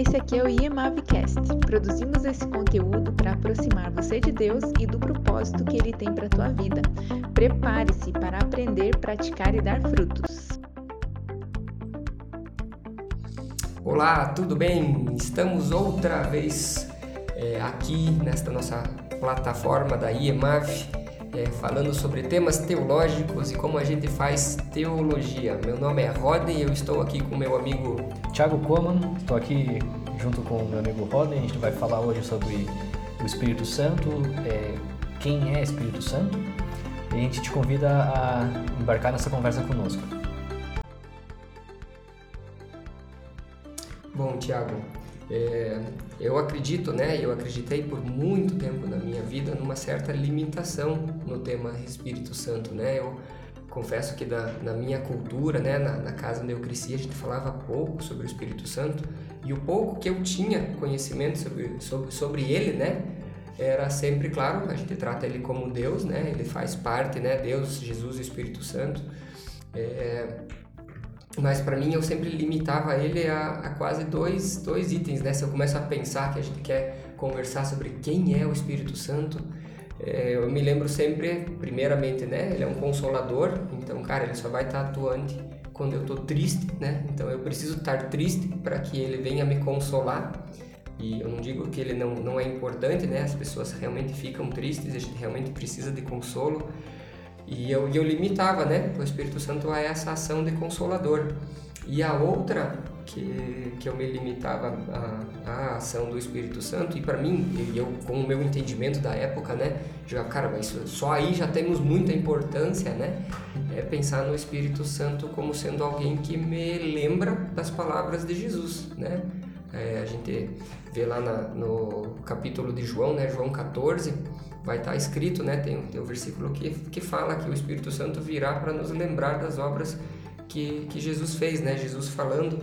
Esse aqui é o IEMAVcast. Produzimos esse conteúdo para aproximar você de Deus e do propósito que Ele tem para a tua vida. Prepare-se para aprender, praticar e dar frutos. Olá, tudo bem? Estamos outra vez é, aqui nesta nossa plataforma da IEMAV é, falando sobre temas teológicos e como a gente faz teologia. Meu nome é Rodney e eu estou aqui com meu amigo Thiago Coman. Estou aqui junto com o meu amigo Rodney. A gente vai falar hoje sobre o Espírito Santo, é, quem é Espírito Santo. E a gente te convida a embarcar nessa conversa conosco. Bom, Thiago, é, eu acredito, né? Eu acreditei por muito tempo na minha vida numa certa limitação no tema Espírito Santo, né? Eu confesso que da, na minha cultura, né, na, na, casa onde eu cresci, a gente falava pouco sobre o Espírito Santo e o pouco que eu tinha conhecimento sobre, sobre, sobre ele, né, era sempre claro, a gente trata ele como Deus, né, ele faz parte, né, Deus, Jesus e Espírito Santo. É, mas para mim eu sempre limitava ele a, a, quase dois, dois itens, né? Se eu começo a pensar que a gente quer conversar sobre quem é o Espírito Santo, é, eu me lembro sempre, primeiramente, né? Ele é um consolador, então, cara, ele só vai estar atuante quando eu estou triste, né? Então eu preciso estar triste para que ele venha me consolar. E eu não digo que ele não, não é importante, né? As pessoas realmente ficam tristes, a gente realmente precisa de consolo. E eu, eu limitava, né, o Espírito Santo a essa ação de consolador. E a outra que, que eu me limitava à, ação do Espírito Santo, e para mim, eu com o meu entendimento da época, né, já, cara, mas só aí já temos muita importância, né, é pensar no Espírito Santo como sendo alguém que me lembra das palavras de Jesus, né. É, a gente vê lá na, no capítulo de João, né, João 14, vai estar tá escrito, né? Tem, tem um versículo que, que fala que o Espírito Santo virá para nos lembrar das obras que, que Jesus fez, né? Jesus falando.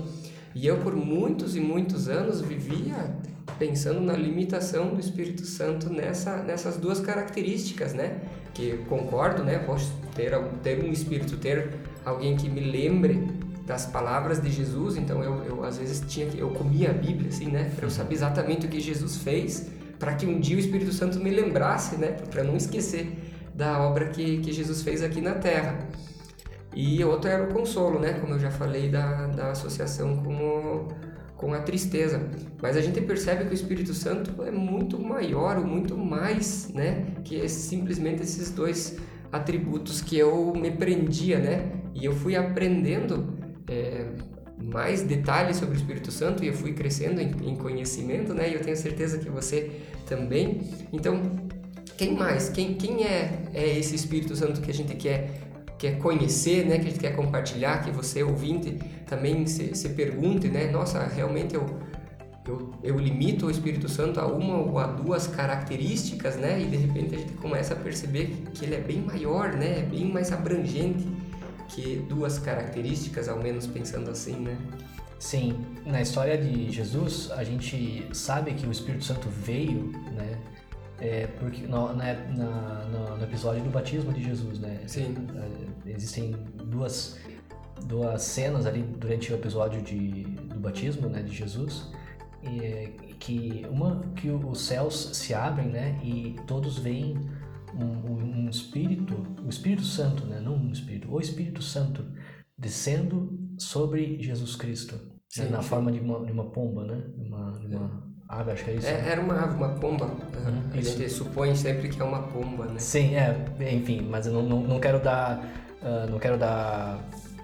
E eu, por muitos e muitos anos, vivia pensando na limitação do Espírito Santo nessa, nessas duas características, né? Que concordo, né? Posso ter, ter um Espírito, ter alguém que me lembre das palavras de Jesus, então eu, eu às vezes tinha que eu comia a Bíblia assim, né, para eu saber exatamente o que Jesus fez para que um dia o Espírito Santo me lembrasse, né, para não esquecer da obra que, que Jesus fez aqui na Terra. E outro era o consolo, né, como eu já falei da, da associação com, o, com a tristeza. Mas a gente percebe que o Espírito Santo é muito maior, ou muito mais, né, que simplesmente esses dois atributos que eu me prendia, né, e eu fui aprendendo é, mais detalhes sobre o Espírito Santo e eu fui crescendo em, em conhecimento, né? E eu tenho certeza que você também. Então, quem mais? Quem, quem é, é esse Espírito Santo que a gente quer quer conhecer, né? Que a gente quer compartilhar, que você ouvinte também se, se pergunte, né? Nossa, realmente eu eu, eu limito o Espírito Santo a uma ou a duas características, né? E de repente a gente começa a perceber que ele é bem maior, né? É bem mais abrangente que duas características, ao menos pensando assim, né? Sim, na história de Jesus, a gente sabe que o Espírito Santo veio, né? É porque no, né, na, no, episódio do batismo de Jesus, né? Sim. É, existem duas, duas cenas ali durante o episódio de, do batismo, né, de Jesus, e, que uma que os céus se abrem, né? E todos veem um, um, espírito, o Espírito Santo, né? não um espírito, o Espírito Santo descendo sobre Jesus Cristo, né? sim, né? na sim. forma de uma, de uma pomba, né? Uma, de uma ave, acho que é isso. É, né? Era uma ave, uma pomba. Uhum, a isso. gente supõe sempre que é uma pomba, né? Sim, é, enfim, mas eu não, não, não quero dar, uh, não quero dar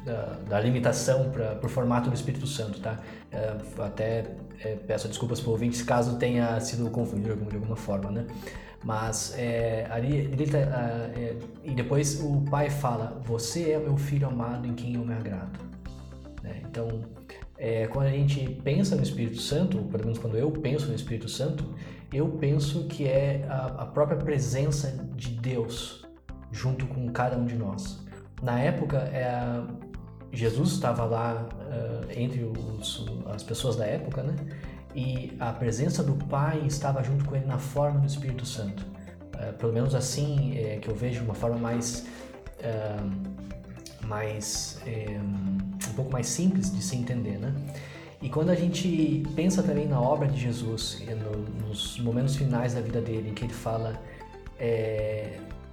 da, da, limitação para o formato do Espírito Santo, tá? É, até é, peço desculpas por ouvintes caso tenha sido confundido de alguma forma, né? Mas é, ali ele tá, é, e depois o pai fala: Você é meu filho amado em quem eu me agrado. Né? Então, é, quando a gente pensa no Espírito Santo, ou pelo menos quando eu penso no Espírito Santo, eu penso que é a, a própria presença de Deus junto com cada um de nós. Na época, é, Jesus estava lá uh, entre os, as pessoas da época, né? E a presença do Pai estava junto com ele na forma do Espírito Santo. É, pelo menos assim é, que eu vejo uma forma mais é, mais um pouco mais simples de se entender, né? E quando a gente pensa também na obra de Jesus, no, nos momentos finais da vida dele, em que ele fala,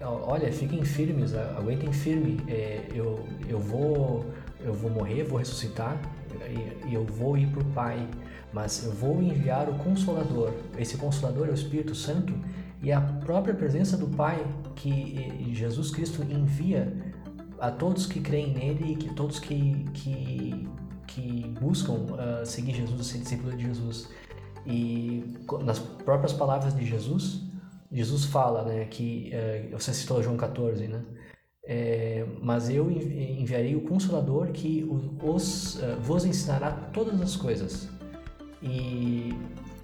olha, fiquem firmes, aguentem firme, eu, eu, vou, eu vou morrer, vou ressuscitar e eu vou ir para o Pai, mas eu vou enviar o Consolador. Esse Consolador é o Espírito Santo e a própria presença do Pai que Jesus Cristo envia a todos que creem nele e que todos que, que, que buscam uh, seguir Jesus, ser discípulo de Jesus. E nas próprias palavras de Jesus, Jesus fala, né, que uh, você citou João 14, né? É, mas eu enviarei o Consolador que os, uh, vos ensinará todas as coisas. E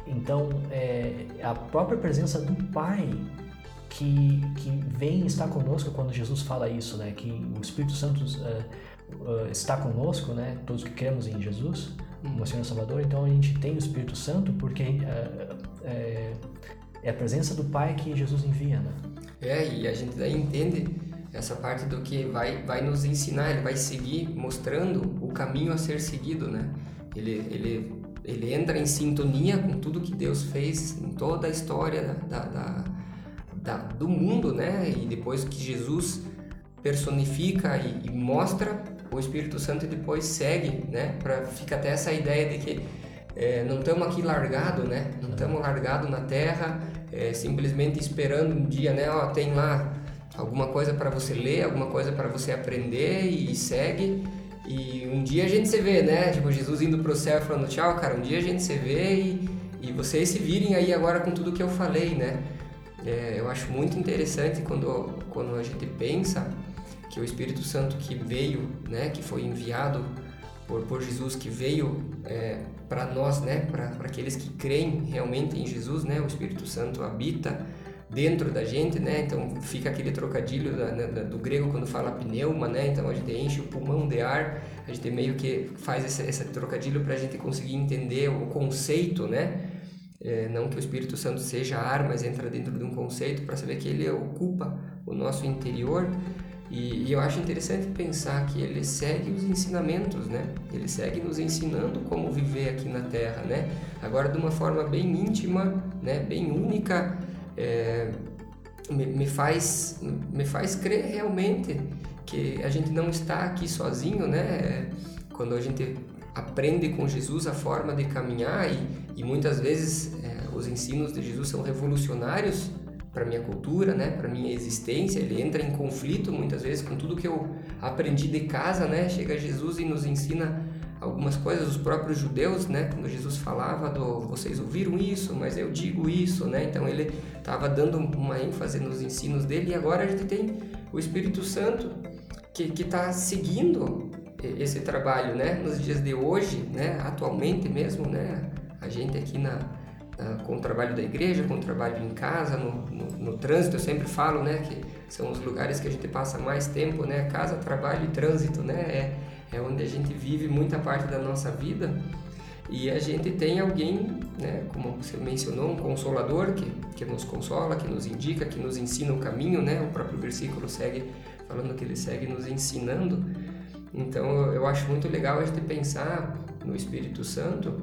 então é, a própria presença do Pai que, que vem estar conosco quando Jesus fala isso, né? Que o Espírito Santo uh, uh, está conosco, né? Todos que cremos em Jesus, como Senhor Salvador. Então a gente tem o Espírito Santo porque uh, é, é, a presença do Pai que Jesus envia, né? É, e a gente daí entende essa parte do que vai, vai nos ensinar, ele vai seguir mostrando o caminho a ser seguido, né? Ele, ele, ele entra em sintonia com tudo que Deus fez em toda a história da, da da, do mundo, né? E depois que Jesus personifica e, e mostra o Espírito Santo depois segue, né? Para fica até essa ideia de que é, não estamos aqui largado, né? Não estamos largado na Terra, é, simplesmente esperando um dia, né? Ó, tem lá alguma coisa para você ler, alguma coisa para você aprender e segue. E um dia a gente se vê, né? Tipo, Jesus indo pro céu falando tchau, cara, um dia a gente se vê e, e vocês se virem aí agora com tudo que eu falei, né? É, eu acho muito interessante quando, quando a gente pensa que o Espírito Santo que veio, né, que foi enviado por, por Jesus, que veio é, para nós, né, para aqueles que creem realmente em Jesus, né, o Espírito Santo habita dentro da gente, né? Então fica aquele trocadilho da, da, do grego quando fala pneuma, né? Então a gente enche o pulmão de ar, a gente meio que faz esse, esse trocadilho para a gente conseguir entender o conceito, né? É, não que o Espírito Santo seja ar, mas entra dentro de um conceito para saber que ele ocupa o nosso interior. E, e, eu acho interessante pensar que ele segue os ensinamentos, né? Ele segue nos ensinando como viver aqui na Terra, né? Agora de uma forma bem íntima, né? Bem única, é, me, me, faz me faz crer realmente que a gente não está aqui sozinho, né? Quando a gente aprende com Jesus a forma de caminhar e, e muitas vezes é, os ensinos de Jesus são revolucionários para minha cultura, né, para minha existência. Ele entra em conflito muitas vezes com tudo que eu aprendi de casa, né? Chega Jesus e nos ensina algumas coisas. Os próprios judeus, né, quando Jesus falava do vocês ouviram isso, mas eu digo isso, né? Então ele estava dando uma ênfase nos ensinos dele e agora a gente tem o Espírito Santo que está seguindo esse trabalho, né? Nos dias de hoje, né? Atualmente mesmo, né? A gente aqui na, na com o trabalho da igreja, com o trabalho em casa, no, no, no, trânsito, eu sempre falo, né? Que são os lugares que a gente passa mais tempo, né? Casa, trabalho e trânsito, né? É, é onde a gente vive muita parte da nossa vida. E a gente tem alguém, né, como você mencionou, um consolador que, que nos consola, que nos indica, que nos ensina o caminho, né? O próprio versículo segue falando que ele segue nos ensinando. Então eu acho muito legal a gente pensar no Espírito Santo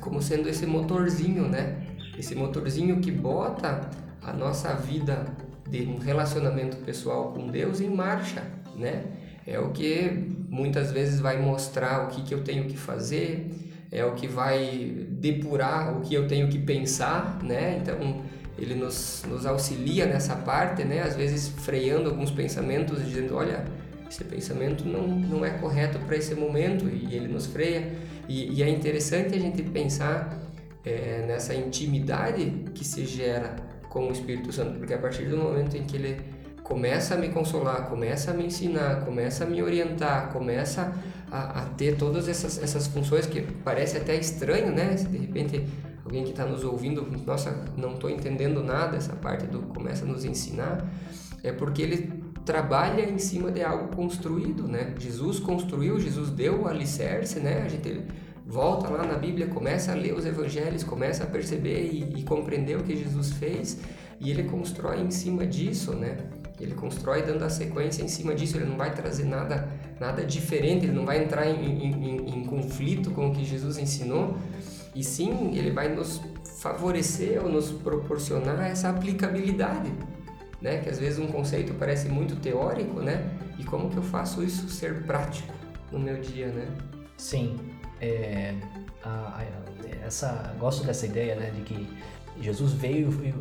como sendo esse motorzinho, né? Esse motorzinho que bota a nossa vida de um relacionamento pessoal com Deus em marcha, né? É o que muitas vezes vai mostrar o que, que eu tenho que fazer, é o que vai depurar o que eu tenho que pensar, né? Então ele nos, nos auxilia nessa parte, né? Às vezes freando alguns pensamentos e dizendo, olha, esse pensamento não, não é correto para esse momento e ele nos freia. E, e é interessante a gente pensar é, nessa intimidade que se gera com o Espírito Santo, porque a partir do momento em que ele começa a me consolar, começa a me ensinar, começa a me orientar, começa a, a ter todas essas, essas funções que parece até estranho, né? Se de repente alguém que está nos ouvindo, nossa, não estou entendendo nada, essa parte do começa a nos ensinar, é porque ele trabalha em cima de algo construído, né? Jesus construiu, Jesus deu o alicerce, né? A gente volta lá na Bíblia, começa a ler os evangelhos, começa a perceber e, e compreender o que Jesus fez e ele constrói em cima disso, né? Ele constrói dando a sequência em cima disso, ele não vai trazer nada nada diferente, ele não vai entrar em, em, em, em conflito com o que Jesus ensinou, e sim, ele vai nos favorecer ou nos proporcionar essa aplicabilidade, né? Que às vezes um conceito parece muito teórico, né? E como que eu faço isso ser prático no meu dia, né? Sim, é, a, a, essa gosto dessa ideia, né, de que Jesus veio e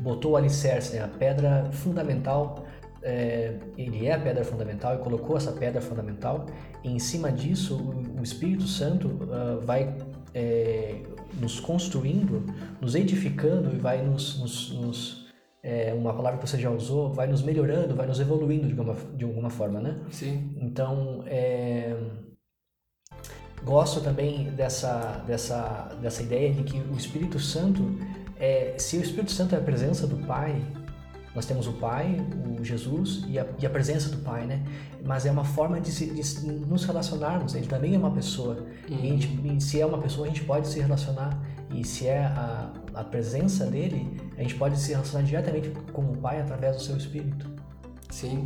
botou o alicerce, né, a pedra fundamental. É, ele é a pedra fundamental e colocou essa pedra fundamental. E em cima disso, o, Espírito Santo uh, vai é, nos construindo, nos edificando e vai nos, nos, nos é, uma palavra que você já usou, vai nos melhorando, vai nos evoluindo de alguma, de alguma forma, né? Sim. Então, é, gosto também dessa, dessa, dessa ideia de que o Espírito Santo, é, se o Espírito Santo é a presença do Pai, nós temos o Pai, o Jesus e a, e a presença do Pai, né? Mas é uma forma de, se, de nos relacionarmos. Ele também é uma pessoa. Uhum. E, gente, se é uma pessoa, a gente pode se relacionar. E se é a, a presença dele, a gente pode se relacionar diretamente com o Pai através do seu Espírito. Sim.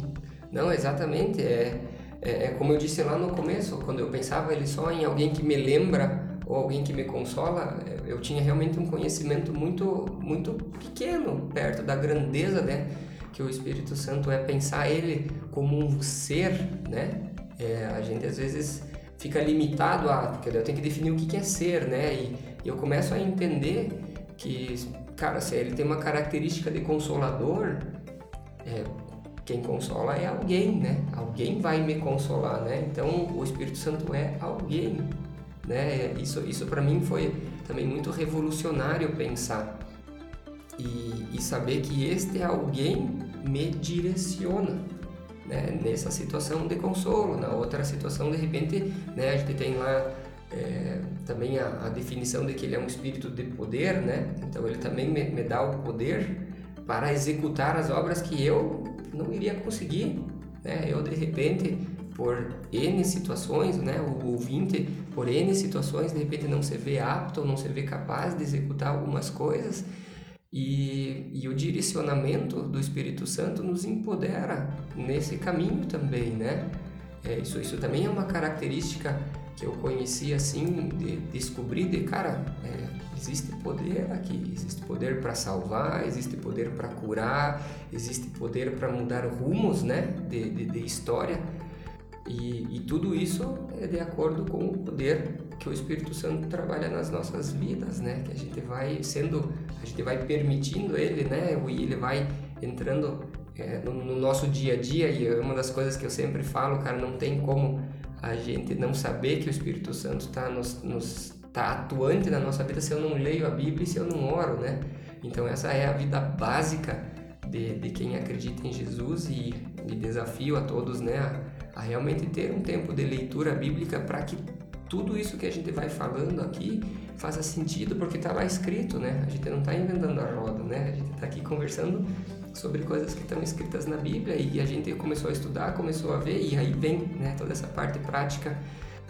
Não, exatamente. É, é, é como eu disse lá no começo, quando eu pensava ele só em alguém que me lembra ou alguém que me consola, eu tinha realmente um conhecimento muito, muito pequeno perto da grandeza, né? Que o Espírito Santo é pensar ele como um ser, né? É, a gente às vezes fica limitado a, porque eu tenho que definir o que é ser, né? E, e eu começo a entender que, cara, se ele tem uma característica de consolador, é, quem consola é alguém, né? Alguém vai me consolar, né? Então o Espírito Santo é alguém né? Isso, isso para mim foi também muito revolucionário pensar e, e saber que este alguém me direciona. Né, nessa situação de consolo, na outra situação de repente, né, a gente tem lá é, também a, a, definição de que ele é um espírito de poder, né? Então ele também me, me, dá o poder para executar as obras que eu não iria conseguir, né? Eu de repente por N situações, né, o ouvinte, por N situações, de repente não se vê apto, não se vê capaz de executar algumas coisas, e, e o direcionamento do Espírito Santo nos empodera nesse caminho também, né? É, isso, isso também é uma característica que eu conheci assim, de descobrir de cara, é, existe poder aqui, existe poder para salvar, existe poder para curar, existe poder para mudar rumos, né, de, de, de história. E, e, tudo isso é de acordo com o poder que o Espírito Santo trabalha nas nossas vidas, né? Que a gente vai sendo, a gente vai permitindo ele, né? E ele vai entrando é, no, no, nosso dia a dia. E é uma das coisas que eu sempre falo, cara, não tem como a gente não saber que o Espírito Santo está nos, nos tá atuante na nossa vida se eu não leio a Bíblia e se eu não oro, né? Então essa é a vida básica de, de quem acredita em Jesus e, e desafio a todos, né? A, realmente ter um tempo de leitura bíblica para que tudo isso que a gente vai falando aqui faça sentido porque está lá escrito, né? A gente não está inventando a roda, né? A gente está aqui conversando sobre coisas que estão escritas na Bíblia e a gente começou a estudar, começou a ver e aí vem, né? Toda essa parte prática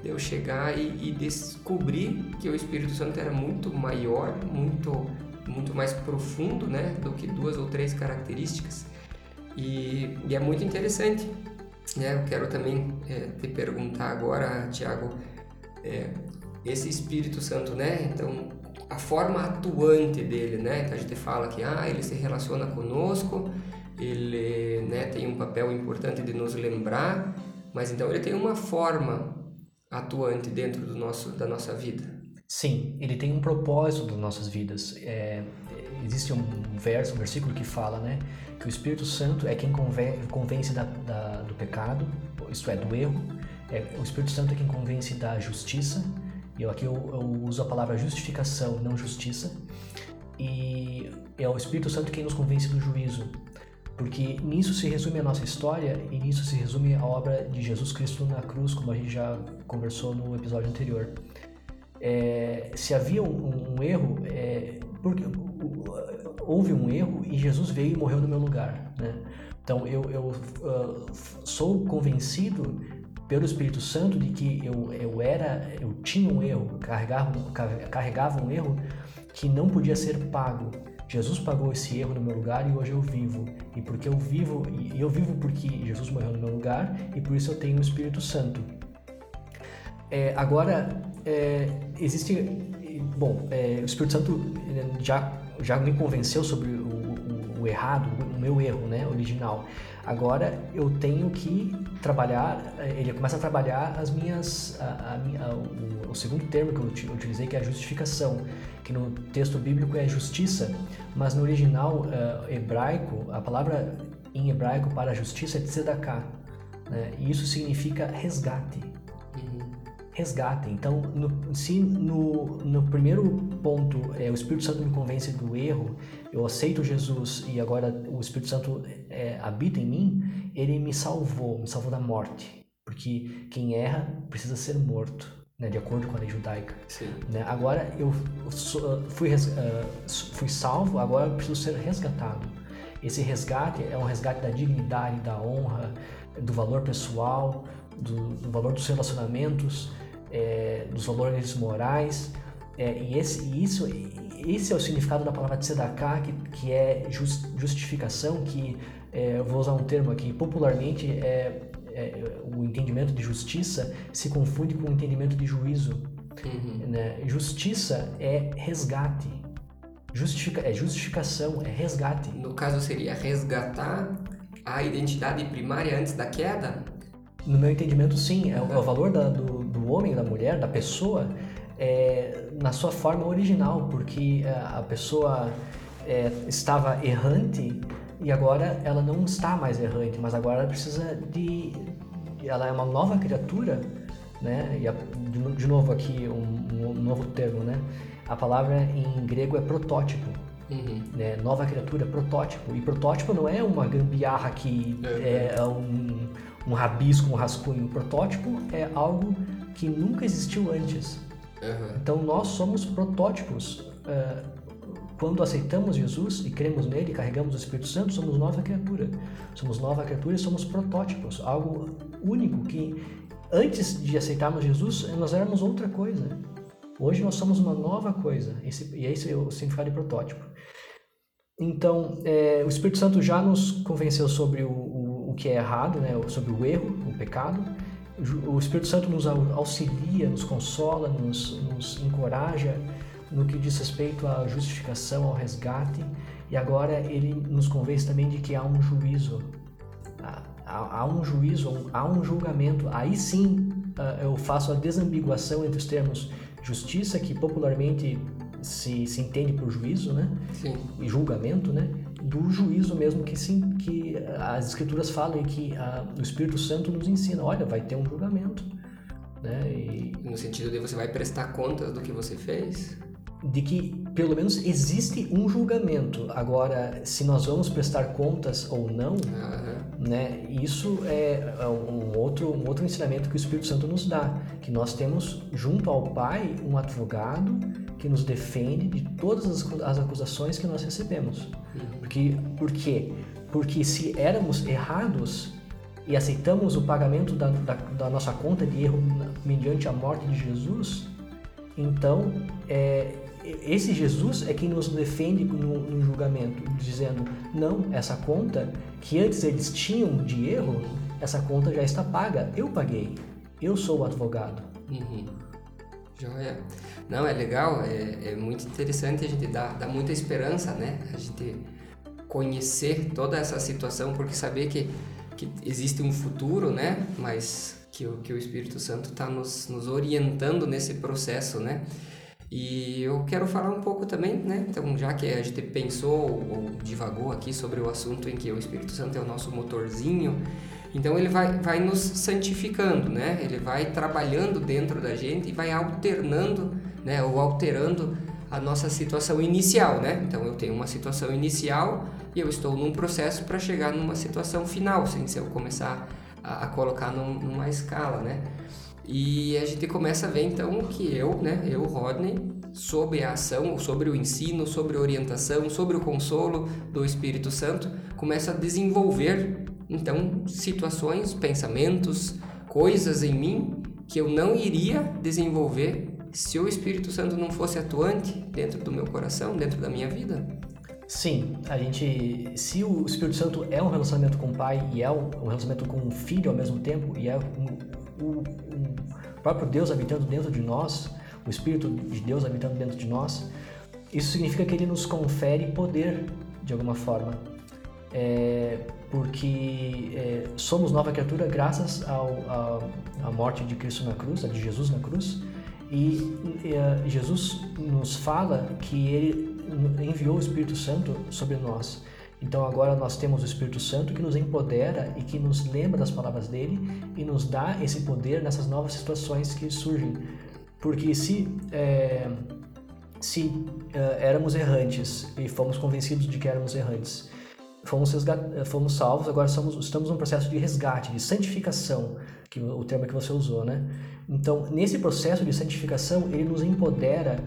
de eu chegar e, e descobrir que o Espírito Santo era muito maior, muito muito mais profundo, né? Do que duas ou três características e, e é muito interessante né, eu quero também é, te perguntar agora, Tiago, é, esse Espírito Santo, né? Então, a forma atuante dele, né? Então a gente fala que ah, ele se relaciona conosco, ele né, tem um papel importante de nos lembrar, mas então ele tem uma forma atuante dentro do nosso, da nossa vida. Sim, ele tem um propósito das nossas vidas. É, existe um verso, um versículo que fala, né? que o Espírito Santo é quem convence da, da, do pecado, isto é, do erro. É, o Espírito Santo é quem convence da justiça. E aqui eu, eu uso a palavra justificação, não justiça. E é o Espírito Santo quem nos convence do juízo. Porque nisso se resume a nossa história e nisso se resume a obra de Jesus Cristo na cruz, como a gente já conversou no episódio anterior. É, se havia um, um erro, é, porque houve um erro e Jesus veio e morreu no meu lugar, né? Então eu, eu uh, sou convencido pelo Espírito Santo de que eu, eu era, eu tinha um erro, carregava, carregava um erro que não podia ser pago, Jesus pagou esse erro no meu lugar e hoje eu vivo. E porque eu vivo, e eu vivo porque Jesus morreu no meu lugar e por isso eu tenho o Espírito Santo. É, agora, é, existe. Bom, é, o Espírito Santo já, já me convenceu sobre o, o, o errado, o meu erro né, original. Agora eu tenho que trabalhar, ele começa a trabalhar as minhas, a, a, o, o, segundo termo que eu utilizei, que é a justificação, que no texto bíblico é justiça, mas no original uh, hebraico, a palavra em hebraico para justiça é tzedakah, né? e isso significa resgate. Resgate. Então, no, se no, no primeiro ponto é, o Espírito Santo me convence do erro, eu aceito Jesus e agora o Espírito Santo é, habita em mim, ele me salvou, me salvou da morte. Porque quem erra precisa ser morto, né, de acordo com a lei judaica. Né? Agora eu fui, uh, fui salvo, agora eu preciso ser resgatado. Esse resgate é um resgate da dignidade, da honra, do valor pessoal, do, do valor dos relacionamentos, é, dos valores morais. É, e, esse, e isso esse é o significado da palavra tzedakah, que, que é just, justificação, que é, eu vou usar um termo aqui, popularmente é, é, o entendimento de justiça se confunde com o entendimento de juízo. Uhum. Né? Justiça é resgate. Justifica, é justificação, é resgate. No caso seria resgatar a identidade primária antes da queda? No meu entendimento, sim. É, o, é o valor da, do, do homem, da mulher, da pessoa é, na sua forma original, porque é, a pessoa é, estava errante e agora ela não está mais errante, mas agora ela precisa de. Ela é uma nova criatura, né? E a, de, de, novo aqui um, um, novo termo, né? A palavra em grego é protótipo. Uhum. Né? Nova criatura, protótipo. E protótipo não é uma gambiarra que é, é um, um rabisco, um rascunho. Protótipo é algo que nunca existiu antes. Uhum. Então nós somos protótipos. Uh, quando aceitamos Jesus e cremos nele, carregamos o Espírito Santo, somos nova criatura. Somos nova criatura e somos protótipos, algo único que antes de aceitarmos Jesus nós éramos outra coisa. Hoje nós somos uma nova coisa. Esse, e esse é o significado de protótipo. Então, é, o Espírito Santo já nos convenceu sobre o, o, que é errado, né, sobre o erro, o pecado o Espírito Santo nos auxilia, nos consola, nos, nos encoraja no que diz respeito à justificação, ao resgate, e agora ele nos convence também de que há um juízo, há, há um juízo, há um julgamento. Aí sim ah, eu faço a desambiguação entre os termos justiça, que popularmente se, se entende por juízo, né? Sim. E julgamento, né? Do juízo mesmo que sim que as escrituras falam e que a, o Espírito Santo nos ensina. Olha vai ter um julgamento né? E, no sentido de você vai prestar contas do que você fez? de que pelo menos existe um julgamento. Agora se nós vamos prestar contas ou não uhum. né isso é, é um outro um outro ensinamento que o Espírito Santo nos dá que nós temos junto ao Pai um advogado que nos defende de todas as acusações que nós recebemos. Porque, por quê? Porque se éramos errados e aceitamos o pagamento da, da, da nossa conta de erro mediante a morte de Jesus, então é, esse Jesus é quem nos defende no, no, julgamento, dizendo: não, essa conta que antes eles tinham de erro, essa conta já está paga, eu paguei, eu sou o advogado. Uhum. Joia. Não, é legal, é, é muito interessante a gente dar, dar muita esperança, né? A gente conhecer toda essa situação, porque saber que, que existe um futuro, né? Mas que o, que o Espírito Santo está nos, nos orientando nesse processo, né? E eu quero falar um pouco também, né? Então, já que a gente pensou ou divagou aqui sobre o assunto em que o Espírito Santo é o nosso motorzinho, então ele vai, vai nos santificando, né? Ele vai trabalhando dentro da gente e vai alternando, né? Ou alterando a nossa situação inicial, né? Então eu tenho uma situação inicial e eu estou num processo para chegar numa situação final, sem se eu começar a, a colocar num, numa escala, né? E a gente começa a ver então que eu, né, eu, Rodney, sobre a ação, sobre o ensino, sobre a orientação, sobre o consolo do Espírito Santo, começa a desenvolver então situações, pensamentos, coisas em mim que eu não iria desenvolver se o Espírito Santo não fosse atuante dentro do meu coração, dentro da minha vida. Sim, a gente, se o Espírito Santo é um relacionamento com o Pai e é um, relacionamento com o Filho ao mesmo tempo e é um, um, o próprio Deus habitando dentro de nós, o Espírito de Deus habitando dentro de nós, isso significa que Ele nos confere poder de alguma forma, é, porque é, somos nova criatura graças à morte de Cristo na cruz, de Jesus na cruz, e, e Jesus nos fala que Ele enviou o Espírito Santo sobre nós. Então agora nós temos o Espírito Santo que nos empodera e que nos lembra das palavras dele e nos dá esse poder nessas novas situações que surgem. Porque se é, se é, éramos errantes e fomos convencidos de que éramos errantes, fomos, fomos salvos, agora somos, estamos num processo de resgate, de santificação, que o termo que você usou, né? Então nesse processo de santificação ele nos empodera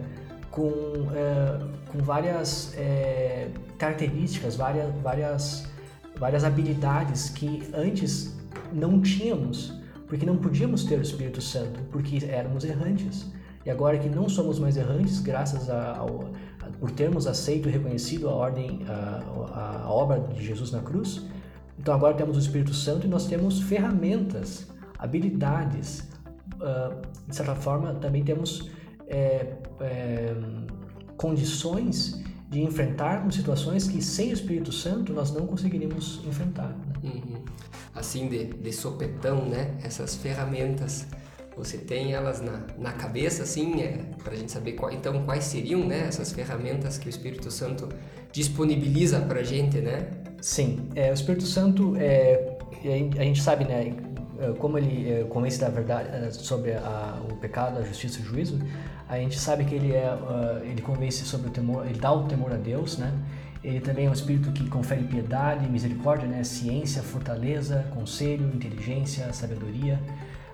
com, é, com várias é, características, várias, várias, várias habilidades que antes não tínhamos, porque não podíamos ter o Espírito Santo, porque éramos errantes. E agora que não somos mais errantes, graças ao, por termos aceito e reconhecido a ordem, a, a obra de Jesus na cruz, então agora temos o Espírito Santo e nós temos ferramentas, habilidades. Uh, de certa forma, também temos é, é, condições de enfrentarmos situações que sem o Espírito Santo nós não conseguiríamos enfrentar. Né? Uhum. Assim, de, de sopetão, né? Essas ferramentas, você tem elas na, na cabeça, assim, é, para a gente saber qual, então quais seriam né, essas ferramentas que o Espírito Santo disponibiliza para a gente, né? Sim, é, o Espírito Santo, é, a gente sabe, né? Como ele convence da verdade sobre a, o pecado, a justiça e o juízo, a gente sabe que ele é, uh, ele convence sobre o temor, ele dá o temor a Deus, né? Ele também é um espírito que confere piedade, misericórdia, né? Ciência, fortaleza, conselho, inteligência, sabedoria,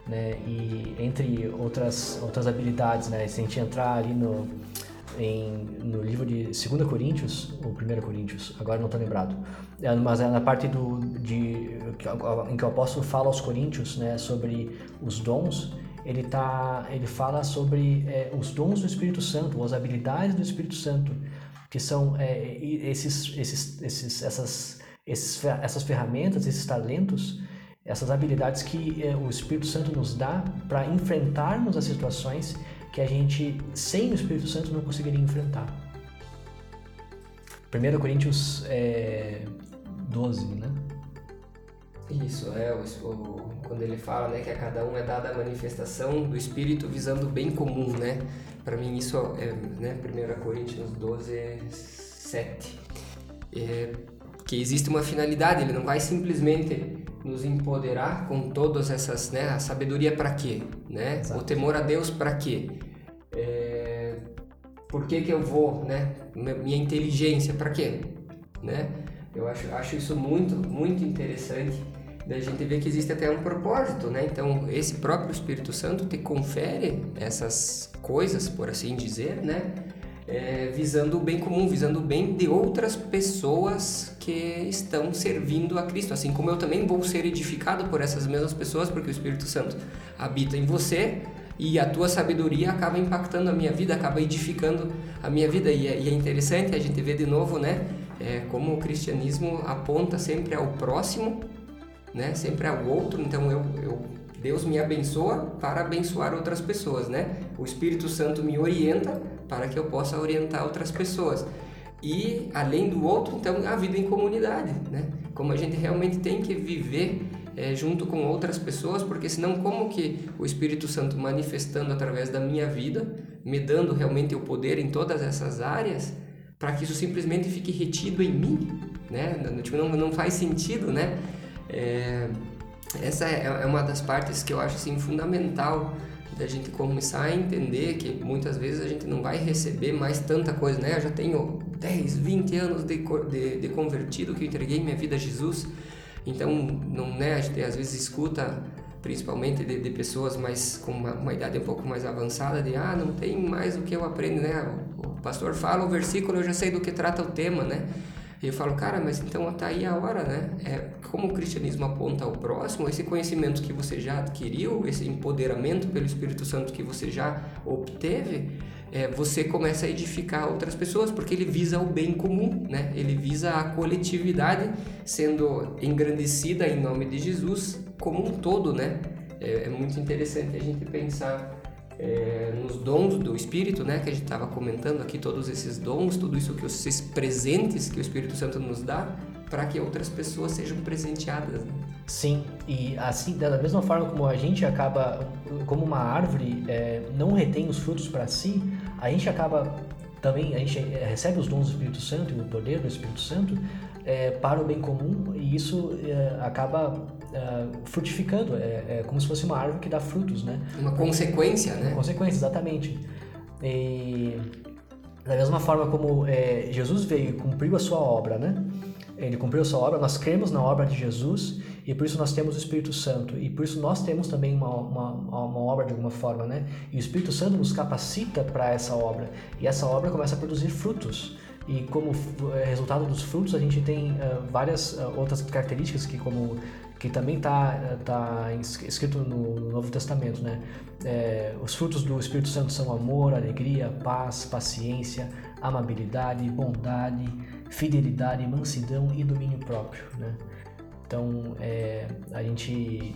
né? E entre outras outras habilidades, né? Se a gente entrar ali no em, no livro de 2 Coríntios, ou 1 Coríntios, agora não estou lembrado, é, mas é na parte do, de, em que o apóstolo fala aos Coríntios né, sobre os dons, ele, tá, ele fala sobre é, os dons do Espírito Santo, as habilidades do Espírito Santo, que são é, esses, esses, esses, essas, esses, essas ferramentas, esses talentos, essas habilidades que é, o Espírito Santo nos dá para enfrentarmos as situações que a gente, sem o Espírito Santo, não conseguiria enfrentar. 1 Coríntios é, 12, né? Isso, é, o, o, quando ele fala né, que a cada um é dada a manifestação do Espírito visando o bem comum, né? Para mim isso é né, 1 Coríntios 12, 7. É, que existe uma finalidade, ele não vai simplesmente nos empoderar com todas essas, né? A sabedoria para quê, né? Exato. O temor a Deus para quê? É, por que que eu vou, né? Minha inteligência para quê, né? Eu acho, acho isso muito, muito interessante a gente vê que existe até um propósito, né? Então, esse próprio Espírito Santo te confere essas coisas, por assim dizer, né? É, visando o bem comum, visando o bem de outras pessoas que estão servindo a Cristo, assim como eu também vou ser edificado por essas mesmas pessoas, porque o Espírito Santo habita em você e a tua sabedoria acaba impactando a minha vida, acaba edificando a minha vida. E é, e é interessante a gente ver de novo, né? É, como o cristianismo aponta sempre ao próximo né? Sempre ao outro, então eu, eu Deus me abençoa para abençoar outras pessoas, né? O Espírito Santo me orienta para que eu possa orientar outras pessoas. E além do outro, então a vida em comunidade, né? Como a gente realmente tem que viver é, junto com outras pessoas, porque senão como que o Espírito Santo manifestando através da minha vida, me dando realmente o poder em todas essas áreas, para que isso simplesmente fique retido em mim, né? Tipo, não, não faz sentido, né? É, essa é, é uma das partes que eu acho assim, fundamental da gente começar a entender que muitas vezes a gente não vai receber mais tanta coisa, né? Eu já tenho 10, 20 anos de, de, de convertido que eu entreguei minha vida a Jesus, então não, né, a gente às vezes escuta principalmente de, de pessoas mais com uma, uma, idade um pouco mais avançada de ah não tem mais o que eu aprendo né? O, pastor fala o versículo eu já sei do que trata o tema né e eu falo, cara, mas então tá aí a hora, né? É, como o cristianismo aponta ao próximo, esse conhecimento que você já adquiriu, esse empoderamento pelo Espírito Santo que você já obteve, é, você começa a edificar outras pessoas, porque ele visa o bem comum, né? Ele visa a coletividade sendo engrandecida em nome de Jesus como um todo, né? É, é muito interessante a gente pensar é, nos dons do Espírito, né? Que a gente estava comentando aqui, todos esses dons, tudo isso que esses presentes que o Espírito Santo nos dá, para que outras pessoas sejam presenteadas. Né? Sim, e assim, da mesma forma como a gente acaba, como uma árvore é, não retém os frutos para si, a gente acaba também, a gente recebe os dons do Espírito Santo e o poder do Espírito Santo é, para o bem comum e isso é, acaba é, frutificando, é, é, como se fosse uma árvore que dá frutos, né? Uma consequência, né? Uma consequência, exatamente. E da mesma forma como é, Jesus veio e cumpriu a sua obra, né? Ele cumpriu a sua obra, nós cremos na obra de Jesus e por isso nós temos o Espírito Santo e por isso nós temos também uma, uma, uma obra de alguma forma, né? E o Espírito Santo nos capacita para essa obra e essa obra começa a produzir frutos e como é, resultado dos frutos a gente tem uh, várias uh, outras características que como que também está tá escrito no Novo Testamento, né? É, os frutos do Espírito Santo são amor, alegria, paz, paciência, amabilidade, bondade, fidelidade, mansidão e domínio próprio, né? Então, é, a gente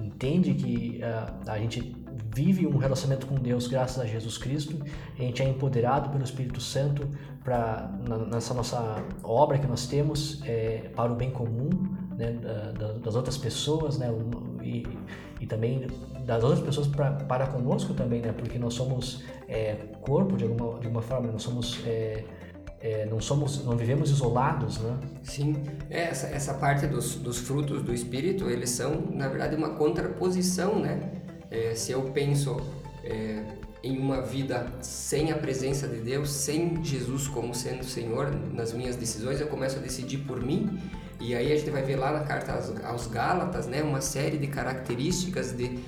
entende que a, a gente vive um relacionamento com Deus graças a Jesus Cristo, a gente é empoderado pelo Espírito Santo para nessa nossa obra que nós temos é, para o bem comum né, das outras pessoas, né, e, e também das outras pessoas pra, para conosco também, né, porque nós somos é, corpo de alguma, de alguma forma, nós somos é, é, não somos, não vivemos isolados, né? Sim, é, essa, essa parte dos, dos frutos do Espírito, eles são, na verdade, uma contraposição, né? É, se eu penso é, em uma vida sem a presença de Deus, sem Jesus como sendo Senhor nas minhas decisões, eu começo a decidir por mim. E aí a gente vai ver lá na carta aos, aos Gálatas, né, uma série de características de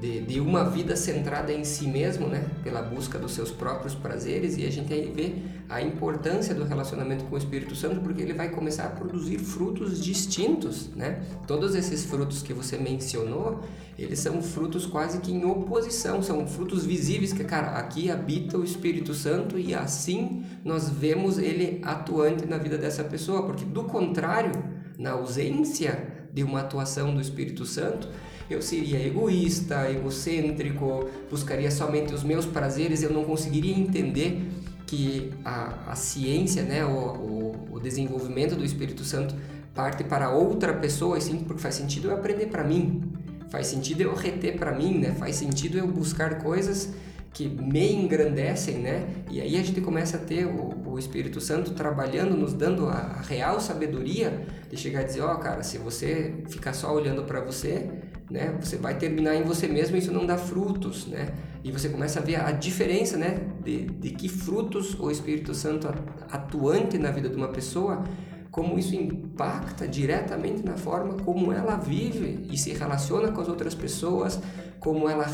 de, de, uma vida centrada em si mesmo, né? Pela busca dos seus próprios prazeres e a gente aí vê a importância do relacionamento com o Espírito Santo porque ele vai começar a produzir frutos distintos, né? Todos esses frutos que você mencionou, eles são frutos quase que em oposição, são frutos visíveis que, cara, aqui habita o Espírito Santo e assim nós vemos ele atuante na vida dessa pessoa, porque do contrário, na ausência de uma atuação do Espírito Santo, eu seria egoísta, egocêntrico, buscaria somente os meus prazeres, eu não conseguiria entender que a, a ciência, né, o, o, o desenvolvimento do Espírito Santo parte para outra pessoa, assim, porque faz sentido eu aprender para mim, faz sentido eu reter para mim, né, faz sentido eu buscar coisas que me engrandecem, né? E aí a gente começa a ter o, o Espírito Santo trabalhando, nos dando a, a real sabedoria de chegar a dizer, ó, oh, cara, se você ficar só olhando para você, né? Você vai terminar em você mesmo e isso não dá frutos, né? E você começa a ver a diferença, né? De, de que frutos o Espírito Santo atuante na vida de uma pessoa, como isso impacta diretamente na forma como ela vive e se relaciona com as outras pessoas, como ela,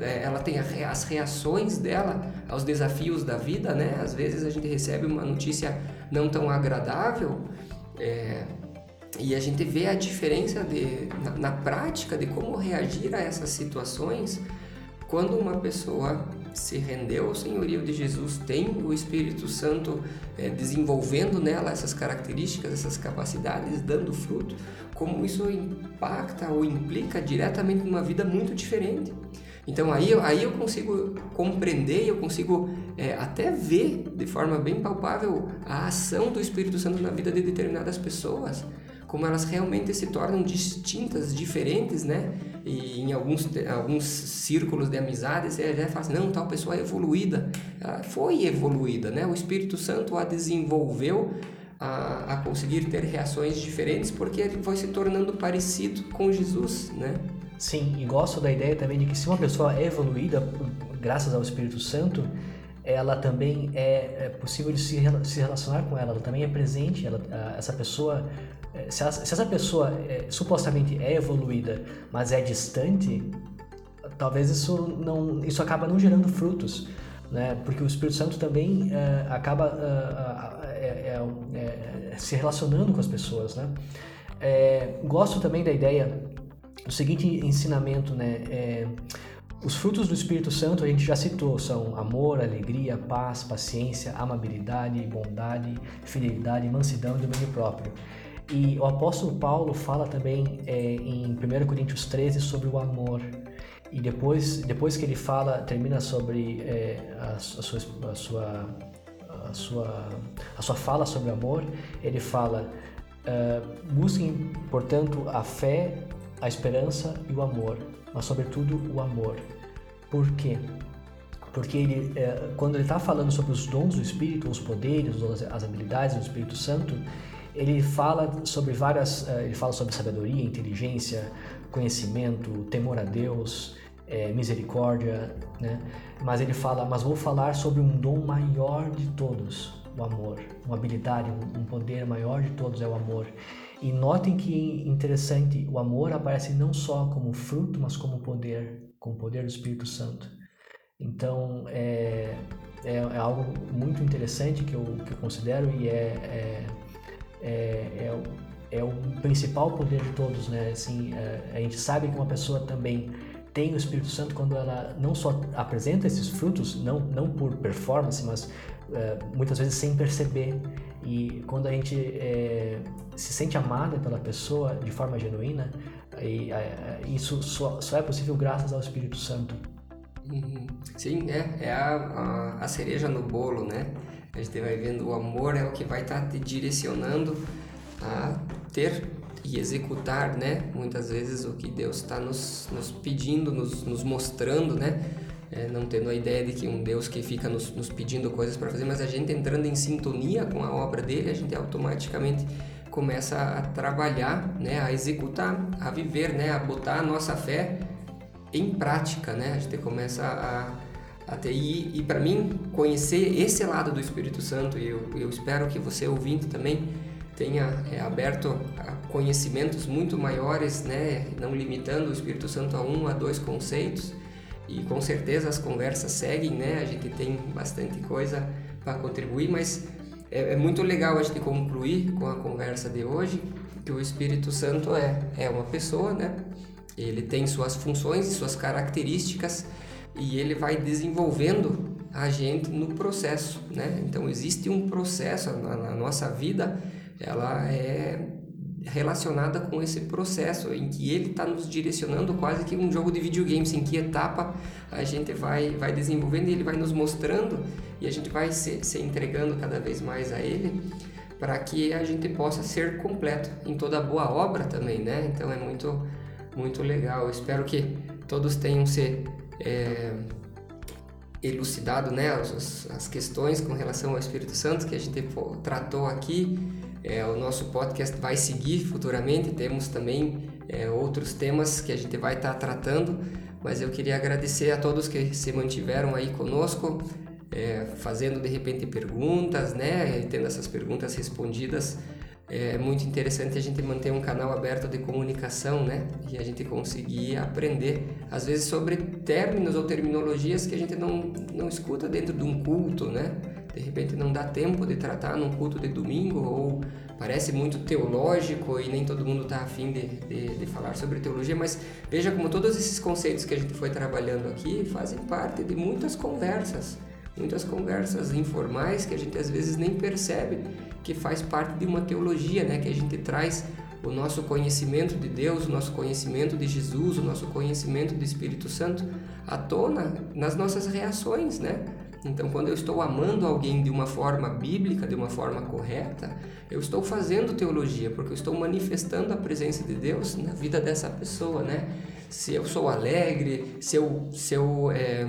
é, ela tem as reações dela aos desafios da vida, né? Às vezes a gente recebe uma notícia não tão agradável, é, e a gente vê a diferença de, na, na, prática de como reagir a essas situações quando uma pessoa se rendeu ao senhorio de Jesus, tem o Espírito Santo é, desenvolvendo nela essas características, essas capacidades, dando fruto, como isso impacta ou implica diretamente numa vida muito diferente. Então aí, aí eu consigo compreender, eu consigo é, até ver de forma bem palpável a ação do Espírito Santo na vida de determinadas pessoas como elas realmente se tornam distintas, diferentes, né? E em alguns, alguns círculos de amizade, você já fala assim, não, tal pessoa é evoluída. Ela foi evoluída, né? O Espírito Santo a desenvolveu a, a conseguir ter reações diferentes porque ele foi se tornando parecido com Jesus, né? Sim, e gosto da ideia também de que se uma pessoa é evoluída graças ao Espírito Santo, ela também é, é possível de se, se relacionar com ela, ela também é presente, ela, essa pessoa, é, se, se essa pessoa é, supostamente é evoluída, mas é distante, talvez isso não, isso acaba não gerando frutos, né? Porque o Espírito Santo também é, acaba é, é, se relacionando com as pessoas, né? gosto também da ideia do seguinte ensinamento, né? Os frutos do Espírito Santo a gente já citou, são amor, alegria, paz, paciência, amabilidade, bondade, fidelidade, mansidão e domínio próprio. E o apóstolo Paulo fala também é, em 1 Coríntios 13 sobre o amor. E depois, depois que ele fala, termina sobre é, a, a, sua, a, sua, a, sua, a sua fala sobre o amor, ele fala: uh, busquem, portanto, a fé, a esperança e o amor, mas sobretudo o amor. Por quê? Porque ele, é, quando ele está falando sobre os dons do Espírito, os poderes, as habilidades do Espírito Santo, ele fala sobre várias, é, ele fala sobre sabedoria, inteligência, conhecimento, temor a Deus, é, misericórdia, né? Mas ele fala, mas vou falar sobre um dom maior de todos, o amor, uma habilidade, um poder maior de todos é o amor. E notem que interessante, o amor aparece não só como fruto, mas como poder, como poder do Espírito Santo. Então é, é, é algo muito interessante que eu, que eu considero e é, é, é, é, é o principal poder de todos, né? Assim, é, a gente sabe que uma pessoa também tem o Espírito Santo quando ela não só apresenta esses frutos, não, não por performance, mas é, muitas vezes sem perceber. E quando a gente é, se sente amada pela pessoa de forma genuína, e, é, isso só, só, é possível graças ao Espírito Santo. Uhum. Sim, é, é a, a, a, cereja no bolo, né? A gente vai vendo o amor é o que vai estar tá te direcionando a ter e executar, né? Muitas vezes o que Deus está nos, nos pedindo, nos, nos mostrando, né? É, não tendo a ideia de que um Deus que fica nos, nos pedindo coisas para fazer, mas a gente entrando em sintonia com a obra dele, a gente automaticamente começa a trabalhar, né? A executar, a viver, né? A botar a nossa fé em prática, né? A gente começa a, a ter e, e para mim conhecer esse lado do Espírito Santo e eu, eu espero que você ouvindo também tenha é, aberto conhecimentos muito maiores, né, não limitando o Espírito Santo a um, a dois conceitos. E com certeza as conversas seguem, né? A gente tem bastante coisa para contribuir, mas é, é, muito legal a gente concluir com a conversa de hoje que o Espírito Santo é, é uma pessoa, né? Ele tem suas funções e suas características e ele vai desenvolvendo a gente no processo, né? Então existe um processo na, na nossa vida ela é relacionada com esse processo em que ele está nos direcionando quase que um jogo de videogames em que etapa a gente vai vai desenvolvendo e ele vai nos mostrando e a gente vai se, se entregando cada vez mais a ele para que a gente possa ser completo em toda boa obra também, né? Então é muito muito legal. Eu espero que todos tenham se é, elucidado, né, as, as questões com relação ao Espírito Santo que a gente tratou aqui é, o nosso podcast vai seguir futuramente, temos também é, outros temas que a gente vai estar tá tratando, mas eu queria agradecer a todos que se mantiveram aí conosco, é, fazendo de repente perguntas, né, tendo essas perguntas respondidas. É muito interessante a gente manter um canal aberto de comunicação, né? E a gente conseguir aprender, às vezes, sobre términos ou terminologias que a gente não, não escuta dentro de um culto, né? de repente não dá tempo de tratar num culto de domingo ou parece muito teológico e nem todo mundo está afim de, de, de, falar sobre teologia, mas veja como todos esses conceitos que a gente foi trabalhando aqui fazem parte de muitas conversas, muitas conversas informais que a gente às vezes nem percebe que faz parte de uma teologia, né? Que a gente traz o nosso conhecimento de Deus, o nosso conhecimento de Jesus, o nosso conhecimento do Espírito Santo à tona nas nossas reações, né? Então, quando eu estou amando alguém de uma forma bíblica, de uma forma correta, eu estou fazendo teologia, porque eu estou manifestando a presença de Deus na vida dessa pessoa, né? Se eu sou alegre, se eu, se eu é,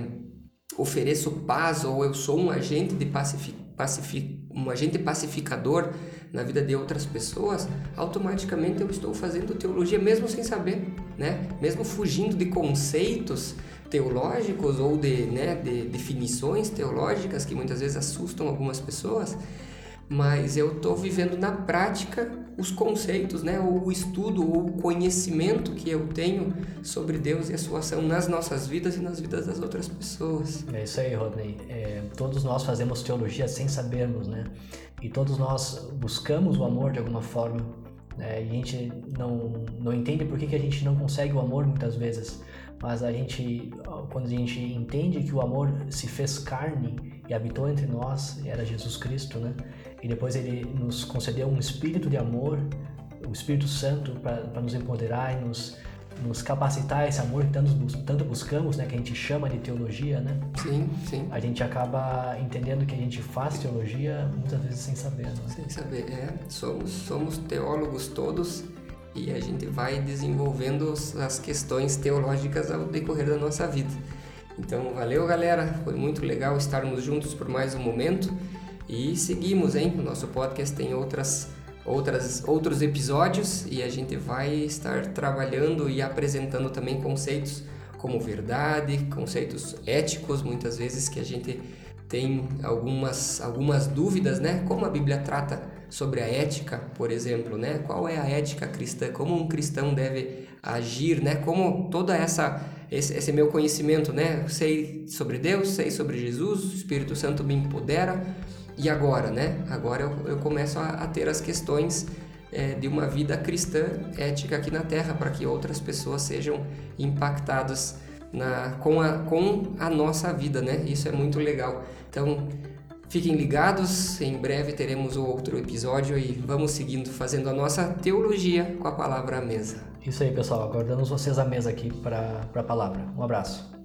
ofereço paz ou eu sou um agente de pacific, pacific, um agente pacificador na vida de outras pessoas, automaticamente eu estou fazendo teologia mesmo sem saber, né? Mesmo fugindo de conceitos teológicos ou de, né, de definições teológicas que muitas vezes assustam algumas pessoas, mas eu estou vivendo na prática os conceitos, né, ou o estudo ou o conhecimento que eu tenho sobre Deus e a sua ação nas nossas vidas e nas vidas das outras pessoas. É isso aí, Rodney. É, todos nós fazemos teologia sem sabermos, né? E todos nós buscamos o amor de alguma forma. Né? E a gente não, não entende por que, que a gente não consegue o amor muitas vezes mas a gente, quando a gente entende que o amor se fez carne e habitou entre nós, era Jesus Cristo, né? E depois ele nos concedeu um espírito de amor, o Espírito Santo para nos empoderar e nos nos capacitar esse amor que tanto, tanto buscamos, né, que a gente chama de teologia, né? Sim, sim. A gente acaba entendendo que a gente faz teologia muitas vezes sem saber, né? Sem saber, é. Somos, somos teólogos todos e a gente vai desenvolvendo as questões teológicas ao decorrer da nossa vida. Então, valeu, galera. Foi muito legal estarmos juntos por mais um momento e seguimos, hein? O nosso podcast tem outras outras, outros episódios e a gente vai estar trabalhando e apresentando também conceitos como verdade, conceitos éticos, muitas vezes que a gente tem algumas, algumas dúvidas, né? Como a Bíblia trata sobre a ética, por exemplo, né? Qual é a ética cristã? Como um cristão deve agir, né? Como toda essa esse, esse meu conhecimento, né? Sei sobre Deus, sei sobre Jesus, o Espírito Santo me empodera e agora, né? Agora eu, eu começo a, a, ter as questões é, de uma vida cristã ética aqui na Terra para que outras pessoas sejam impactadas na, com, a, com a nossa vida, né? Isso é muito legal. Então, fiquem ligados, em breve teremos outro episódio e vamos seguindo fazendo a nossa teologia com a palavra à mesa. Isso aí, pessoal. Aguardamos vocês à mesa aqui para a palavra. Um abraço.